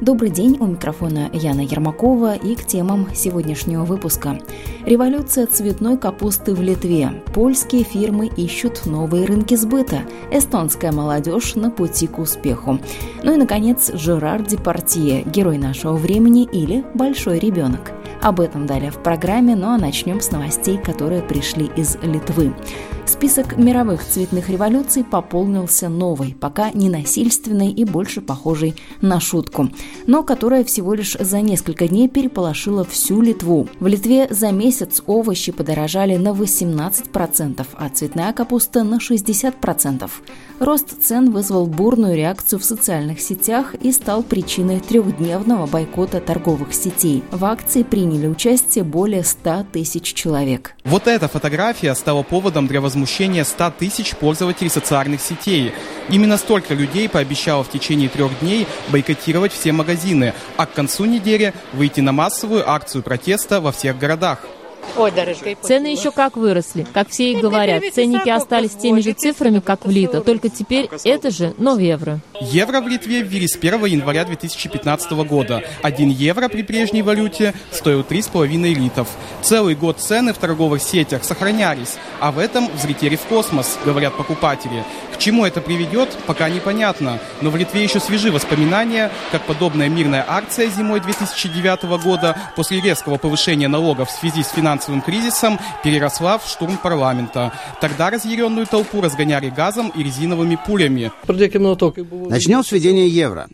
Добрый день, у микрофона Яна Ермакова и к темам сегодняшнего выпуска. Революция цветной капусты в Литве. Польские фирмы ищут новые рынки сбыта. Эстонская молодежь на пути к успеху. Ну и, наконец, Жерар Департье, герой нашего времени или большой ребенок. Об этом далее в программе, ну а начнем с новостей, которые пришли из Литвы. Список мировых цветных революций пополнился новой, пока ненасильственной и больше похожей на шутку, но которая всего лишь за несколько дней переполошила всю Литву. В Литве за месяц овощи подорожали на 18%, а цветная капуста на 60%. Рост цен вызвал бурную реакцию в социальных сетях и стал причиной трехдневного бойкота торговых сетей. В акции приняли участие более 100 тысяч человек. Вот эта фотография стала поводом для возмущения 100 тысяч пользователей социальных сетей. Именно столько людей пообещало в течение трех дней бойкотировать все магазины, а к концу недели выйти на массовую акцию протеста во всех городах. Цены еще как выросли. Как все и говорят, ценники остались теми же цифрами, как в Лито, только теперь это же, но в евро. Евро в Литве ввели с 1 января 2015 года. Один евро при прежней валюте стоил 3,5 литов. Целый год цены в торговых сетях сохранялись, а в этом взлетели в космос, говорят покупатели. К чему это приведет, пока непонятно. Но в Литве еще свежи воспоминания, как подобная мирная акция зимой 2009 года после резкого повышения налогов в связи с финансовым кризисом переросла в штурм парламента. Тогда разъяренную толпу разгоняли газом и резиновыми пулями. Начнем с введения евро.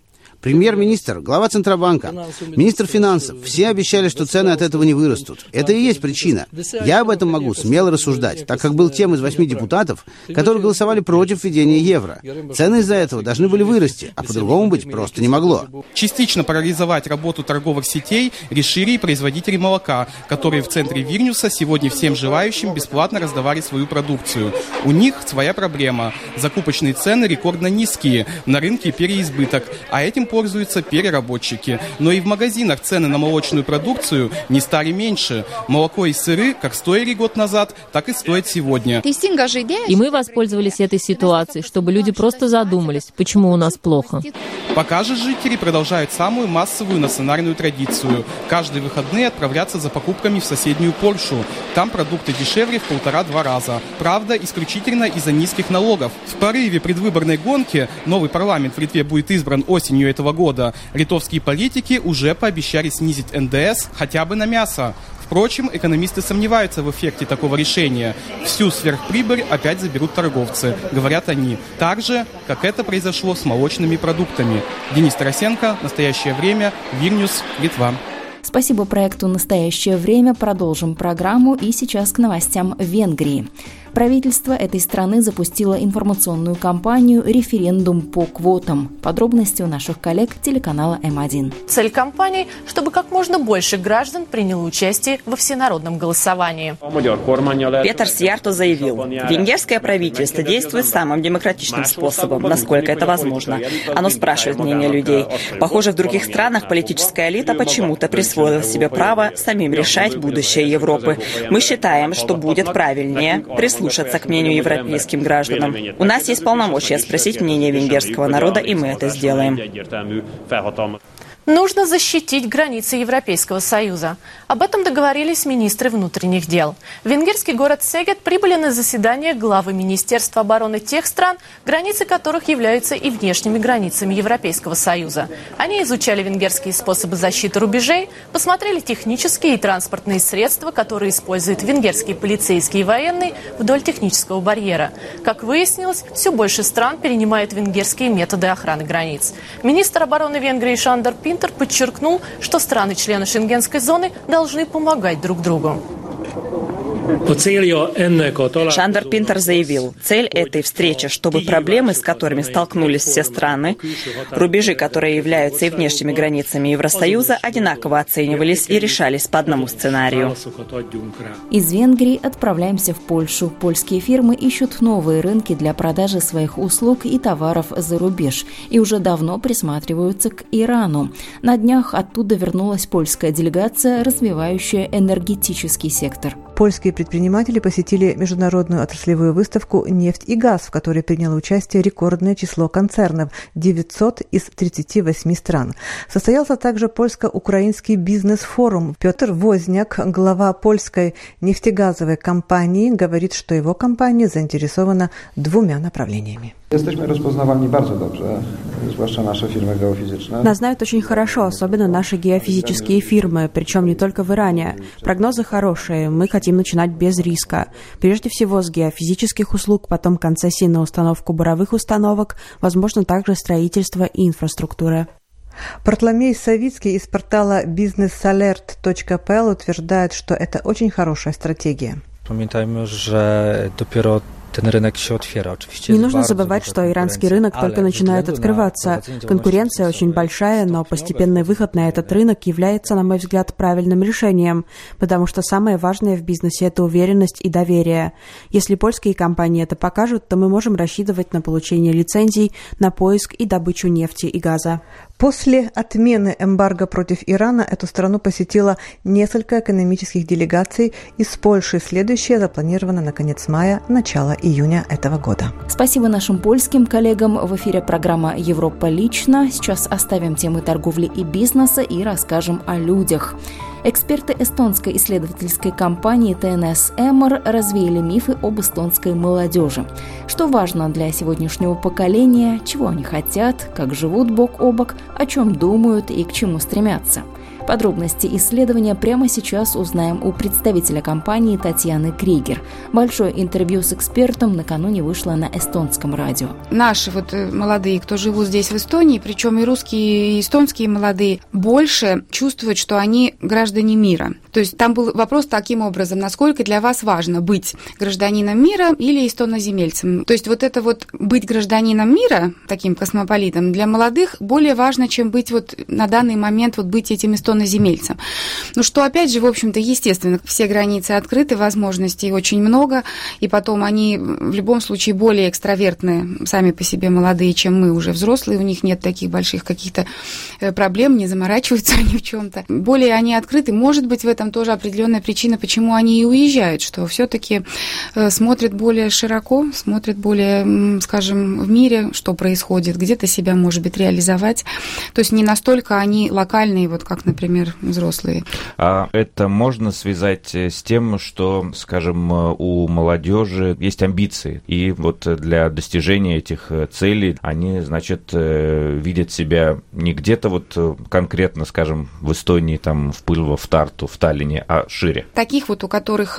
Премьер-министр, глава Центробанка, министр финансов, все обещали, что цены от этого не вырастут. Это и есть причина. Я об этом могу смело рассуждать, так как был тем из восьми депутатов, которые голосовали против введения евро. Цены из-за этого должны были вырасти, а по-другому быть просто не могло. Частично парализовать работу торговых сетей решили и производители молока, которые в центре Вильнюса сегодня всем желающим бесплатно раздавали свою продукцию. У них своя проблема. Закупочные цены рекордно низкие, на рынке переизбыток, а этим пользуются переработчики. Но и в магазинах цены на молочную продукцию не стали меньше. Молоко и сыры как стоили год назад, так и стоят сегодня. И мы воспользовались этой ситуацией, чтобы люди просто задумались, почему у нас плохо. Пока же жители продолжают самую массовую национальную традицию. Каждые выходные отправляться за покупками в соседнюю Польшу. Там продукты дешевле в полтора-два раза. Правда, исключительно из-за низких налогов. В порыве предвыборной гонки новый парламент в Литве будет избран осенью этого года. Литовские политики уже пообещали снизить НДС хотя бы на мясо. Впрочем, экономисты сомневаются в эффекте такого решения. Всю сверхприбыль опять заберут торговцы, говорят они. Так же, как это произошло с молочными продуктами. Денис Тарасенко, «Настоящее время», Вильнюс, Литва. Спасибо проекту «Настоящее время». Продолжим программу и сейчас к новостям Венгрии. Правительство этой страны запустило информационную кампанию «Референдум по квотам». Подробности у наших коллег телеканала М1. Цель кампании, чтобы как можно больше граждан приняло участие во всенародном голосовании. Петр Сьярто заявил, венгерское правительство действует самым демократичным способом, насколько это возможно. Оно спрашивает мнение людей. Похоже, в других странах политическая элита почему-то присвоила себе право самим решать будущее Европы. Мы считаем, что будет правильнее прислушаться прислушаться к мнению европейским гражданам. У нас есть полномочия спросить мнение венгерского народа, и мы это сделаем. Нужно защитить границы Европейского Союза. Об этом договорились министры внутренних дел. Венгерский город Сегет прибыли на заседание главы Министерства обороны тех стран, границы которых являются и внешними границами Европейского Союза. Они изучали венгерские способы защиты рубежей, посмотрели технические и транспортные средства, которые используют венгерские полицейские и военные вдоль технического барьера. Как выяснилось, все больше стран перенимают венгерские методы охраны границ. Министр обороны Венгрии Шандер Пин Пинтер подчеркнул, что страны-члены шенгенской зоны должны помогать друг другу. Шандер Пинтер заявил, цель этой встречи, чтобы проблемы, с которыми столкнулись все страны, рубежи, которые являются и внешними границами Евросоюза, одинаково оценивались и решались по одному сценарию. Из Венгрии отправляемся в Польшу. Польские фирмы ищут новые рынки для продажи своих услуг и товаров за рубеж и уже давно присматриваются к Ирану. На днях оттуда вернулась польская делегация, развивающая энергетический сектор. Польские предприниматели посетили международную отраслевую выставку «Нефть и газ», в которой приняло участие рекордное число концернов – 900 из 38 стран. Состоялся также польско-украинский бизнес-форум. Петр Возняк, глава польской нефтегазовой компании, говорит, что его компания заинтересована двумя направлениями. Jesteśmy rozpoznawani bardzo dobrze, zwłaszcza nasze firmy geofizyczne. Нас знают очень хорошо, особенно наши геофизические фирмы, причем не только в Иране. Прогнозы хорошие, мы хотим начинать без риска. Прежде всего с геофизических услуг, потом концессии на установку буровых установок, возможно, также строительство и инфраструктуры. Бартломей Савицкий из портала businessalert.pl утверждает, что это очень хорошая стратегия. Pamiętajmy, że dopiero не нужно забывать, что иранский рынок только начинает открываться. Конкуренция очень большая, но постепенный выход на этот рынок является, на мой взгляд, правильным решением, потому что самое важное в бизнесе – это уверенность и доверие. Если польские компании это покажут, то мы можем рассчитывать на получение лицензий на поиск и добычу нефти и газа. После отмены эмбарго против Ирана эту страну посетило несколько экономических делегаций. Из Польши следующая запланирована на конец мая, начало июня этого года. Спасибо нашим польским коллегам. В эфире программа «Европа лично». Сейчас оставим темы торговли и бизнеса и расскажем о людях. Эксперты эстонской исследовательской компании ТНС Эмор развеяли мифы об эстонской молодежи. Что важно для сегодняшнего поколения, чего они хотят, как живут бок о бок, о чем думают и к чему стремятся – Подробности исследования прямо сейчас узнаем у представителя компании Татьяны Кригер. Большое интервью с экспертом накануне вышло на эстонском радио. Наши вот э, молодые, кто живут здесь в Эстонии, причем и русские, и эстонские молодые, больше чувствуют, что они граждане мира. То есть там был вопрос таким образом, насколько для вас важно быть гражданином мира или эстоноземельцем. То есть вот это вот быть гражданином мира, таким космополитом, для молодых более важно, чем быть вот на данный момент вот быть этим эстоноземельцем иноземельцам. Ну, что, опять же, в общем-то, естественно, все границы открыты, возможностей очень много, и потом они в любом случае более экстравертные сами по себе молодые, чем мы уже взрослые, у них нет таких больших каких-то э, проблем, не заморачиваются они в чем-то. Более они открыты, может быть, в этом тоже определенная причина, почему они и уезжают, что все-таки э, смотрят более широко, смотрят более, скажем, в мире, что происходит, где-то себя, может быть, реализовать. То есть не настолько они локальные, вот как, например, например, взрослые. А это можно связать э, с тем, что, скажем, э, у молодежи есть амбиции, и вот для достижения этих э, целей они, значит, видят себя не где-то вот конкретно, скажем, в Эстонии, там, в Пыльво, в Тарту, в Таллине, а шире. Таких вот, у которых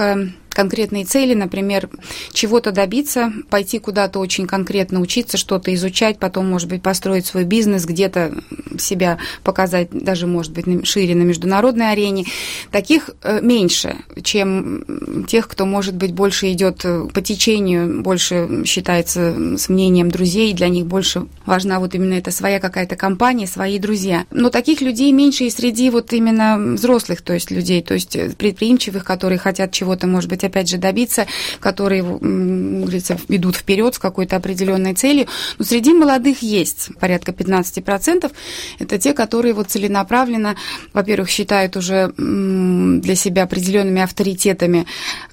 конкретные цели, например, чего-то добиться, пойти куда-то очень конкретно учиться, что-то изучать, потом, может быть, построить свой бизнес, где-то себя показать, даже, может быть, шире на международной арене. Таких э, меньше, чем тех, кто, может быть, больше идет э, по течению, больше считается с мнением друзей, для них больше важна вот именно эта своя какая-то компания, свои друзья. Но таких людей меньше и среди вот именно взрослых, то есть людей, то есть э, предприимчивых, которые хотят чего-то, может быть, опять же, добиться, которые, говорится, идут вперед с какой-то определенной целью. Но среди молодых есть порядка 15%. Это те, которые вот целенаправленно, во-первых, считают уже для себя определенными авторитетами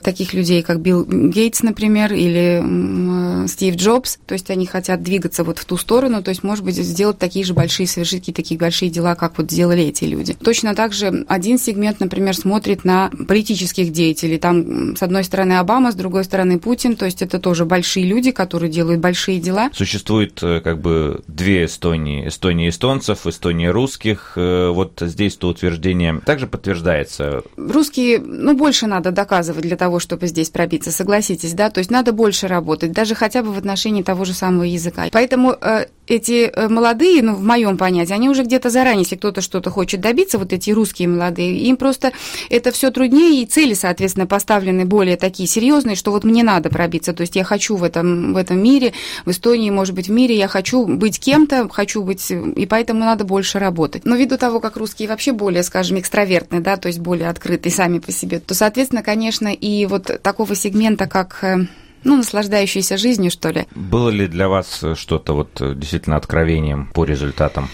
таких людей, как Билл Гейтс, например, или Стив Джобс. То есть они хотят двигаться вот в ту сторону, то есть, может быть, сделать такие же большие, совершить какие-то такие большие дела, как вот сделали эти люди. Точно так же один сегмент, например, смотрит на политических деятелей. Там, с одной стороны, Обама, с другой стороны, Путин. То есть это тоже большие люди, которые делают большие дела. Существует э, как бы две Эстонии. Эстония эстонцев, Эстония русских. Э, вот здесь то утверждение также подтверждается. Русские, ну, больше надо доказывать для того, чтобы здесь пробиться, согласитесь, да? То есть надо больше работать, даже хотя бы в отношении того же самого языка. Поэтому э, эти э, молодые, ну, в моем понятии, они уже где-то заранее, если кто-то что-то хочет добиться, вот эти русские молодые, им просто это все труднее, и цели, соответственно, поставлены более такие серьезные, что вот мне надо пробиться, то есть я хочу в этом, в этом мире, в Эстонии, может быть, в мире, я хочу быть кем-то, хочу быть, и поэтому надо больше работать. Но ввиду того, как русские вообще более, скажем, экстравертные, да, то есть более открытые сами по себе, то, соответственно, конечно, и вот такого сегмента, как э, ну, наслаждающиеся жизнью, что ли. Было ли для вас что-то вот э, действительно откровением по результатам?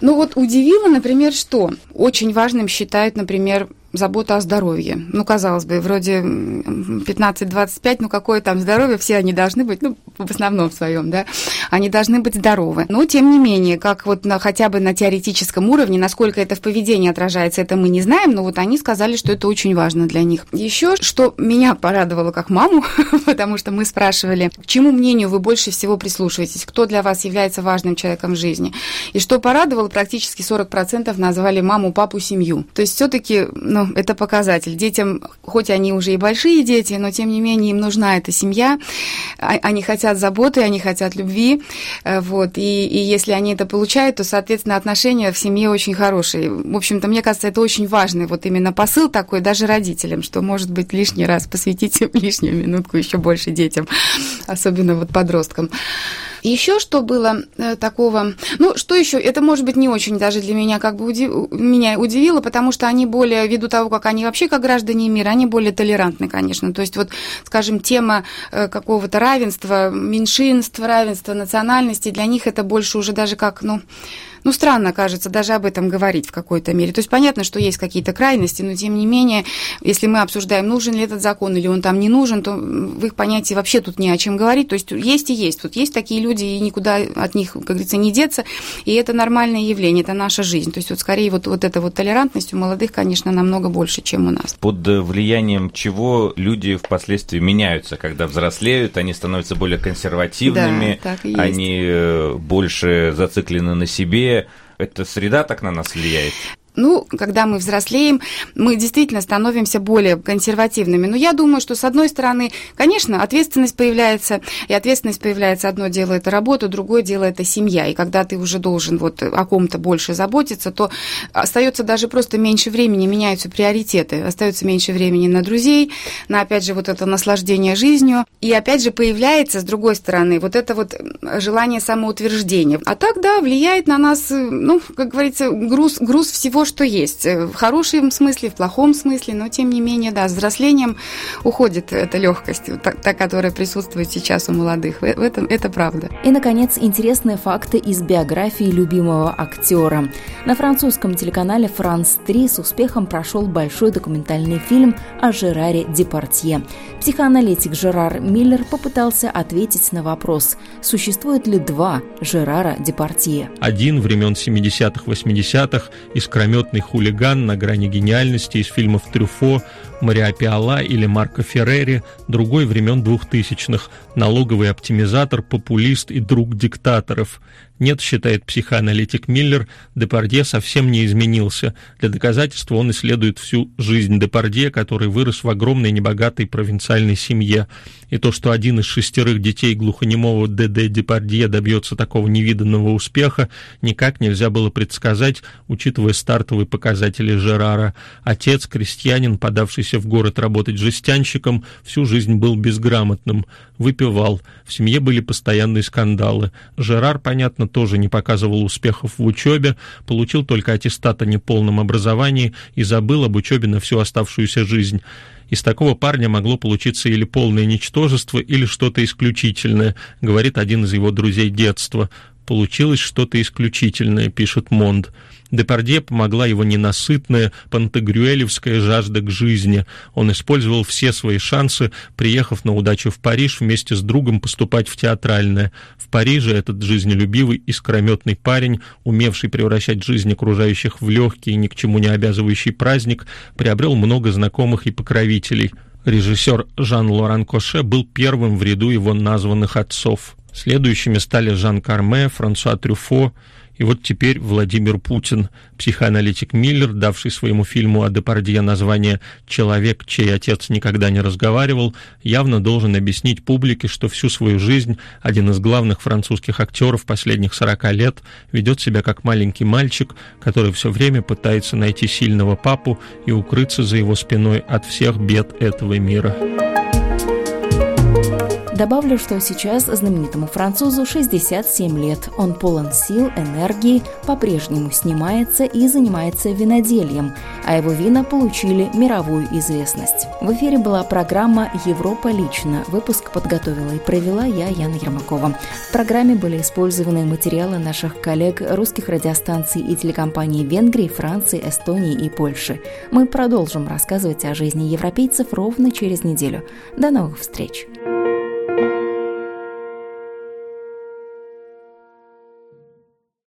Ну вот удивило, например, что очень важным считают, например, забота о здоровье. Ну, казалось бы, вроде 15-25, ну какое там здоровье, все они должны быть, ну, в основном в своем, да, они должны быть здоровы. Но, тем не менее, как вот на, хотя бы на теоретическом уровне, насколько это в поведении отражается, это мы не знаем, но вот они сказали, что это очень важно для них. Еще, что меня порадовало как маму, потому что мы спрашивали, к чему мнению вы больше всего прислушиваетесь, кто для вас является важным человеком в жизни. И что порадовало, практически 40% назвали маму, папу, семью. То есть все-таки, ну, это показатель. Детям, хоть они уже и большие дети, но тем не менее им нужна эта семья. А, они хотят заботы, они хотят любви. Э, вот. И, и если они это получают, то, соответственно, отношения в семье очень хорошие. В общем-то, мне кажется, это очень важный вот именно посыл такой даже родителям, что, может быть, лишний раз посвятите лишнюю минутку еще больше детям, особенно вот подросткам. Еще что было э, такого, ну, что еще, это, может быть, не очень даже для меня как бы удив... меня удивило, потому что они более, ввиду того, как они вообще как граждане мира, они более толерантны, конечно. То есть вот, скажем, тема э, какого-то равенства, меньшинств, равенства национальности, для них это больше уже даже как, ну, ну, странно кажется даже об этом говорить в какой-то мере. То есть понятно, что есть какие-то крайности, но тем не менее, если мы обсуждаем, нужен ли этот закон или он там не нужен, то в их понятии вообще тут не о чем говорить. То есть есть и есть. Вот есть такие люди, и никуда от них, как говорится, не деться. И это нормальное явление, это наша жизнь. То есть вот скорее вот, вот эта вот толерантность у молодых, конечно, намного больше, чем у нас. Под влиянием чего люди впоследствии меняются, когда взрослеют, они становятся более консервативными, да, они э, больше зациклены на себе, эта среда так на нас влияет? Ну, когда мы взрослеем, мы действительно становимся более консервативными. Но я думаю, что, с одной стороны, конечно, ответственность появляется, и ответственность появляется, одно дело это работа, другое дело это семья. И когда ты уже должен вот о ком-то больше заботиться, то остается даже просто меньше времени, меняются приоритеты. Остается меньше времени на друзей, на, опять же, вот это наслаждение жизнью. И, опять же, появляется, с другой стороны, вот это вот желание самоутверждения. А так, да, влияет на нас, ну, как говорится, груз, груз всего что есть. Э, в хорошем смысле, в плохом смысле, но тем не менее, да, с взрослением уходит эта легкость, та, та которая присутствует сейчас у молодых. В этом это правда. И, наконец, интересные факты из биографии любимого актера. На французском телеканале «Франс 3» с успехом прошел большой документальный фильм о Жераре Департье. Психоаналитик Жерар Миллер попытался ответить на вопрос, существует ли два Жерара Департье. Один времен 70-х, 80-х, искрометный искрометный хулиган на грани гениальности из фильмов Трюфо, Мариа Пиала или Марко Феррери, другой времен двухтысячных, налоговый оптимизатор, популист и друг диктаторов. Нет, считает психоаналитик Миллер, Депардье совсем не изменился. Для доказательства он исследует всю жизнь Депардье, который вырос в огромной небогатой провинциальной семье. И то, что один из шестерых детей глухонемого ДД Депардье добьется такого невиданного успеха, никак нельзя было предсказать, учитывая стартовые показатели Жерара. Отец, крестьянин, подавшийся в город работать жестянщиком, всю жизнь был безграмотным, выпивал, в семье были постоянные скандалы. Жерар, понятно, тоже не показывал успехов в учебе, получил только аттестат о неполном образовании и забыл об учебе на всю оставшуюся жизнь. Из такого парня могло получиться или полное ничтожество, или что-то исключительное, говорит один из его друзей детства. Получилось что-то исключительное, пишет Монд. Депардье помогла его ненасытная пантагрюэлевская жажда к жизни. Он использовал все свои шансы, приехав на удачу в Париж вместе с другом поступать в театральное. В Париже этот жизнелюбивый, искрометный парень, умевший превращать жизнь окружающих в легкий и ни к чему не обязывающий праздник, приобрел много знакомых и покровителей. Режиссер Жан-Лоран Коше был первым в ряду его названных отцов. Следующими стали Жан Карме, Франсуа Трюфо, И вот теперь Владимир Путин, психоаналитик Миллер, давший своему фильму о Депардье название «Человек, чей отец никогда не разговаривал», явно должен объяснить публике, что всю свою жизнь один из главных французских актеров последних 40 лет ведет себя как маленький мальчик, который все время пытается найти сильного папу и укрыться за его спиной от всех бед этого мира. Добавлю, что сейчас знаменитому французу 67 лет. Он полон сил, энергии, по-прежнему снимается и занимается винодельем, а его вина получили мировую известность. В эфире была программа «Европа лично». Выпуск подготовила и провела я, Яна Ермакова. В программе были использованы материалы наших коллег русских радиостанций и телекомпаний Венгрии, Франции, Эстонии и Польши. Мы продолжим рассказывать о жизни европейцев ровно через неделю. До новых встреч!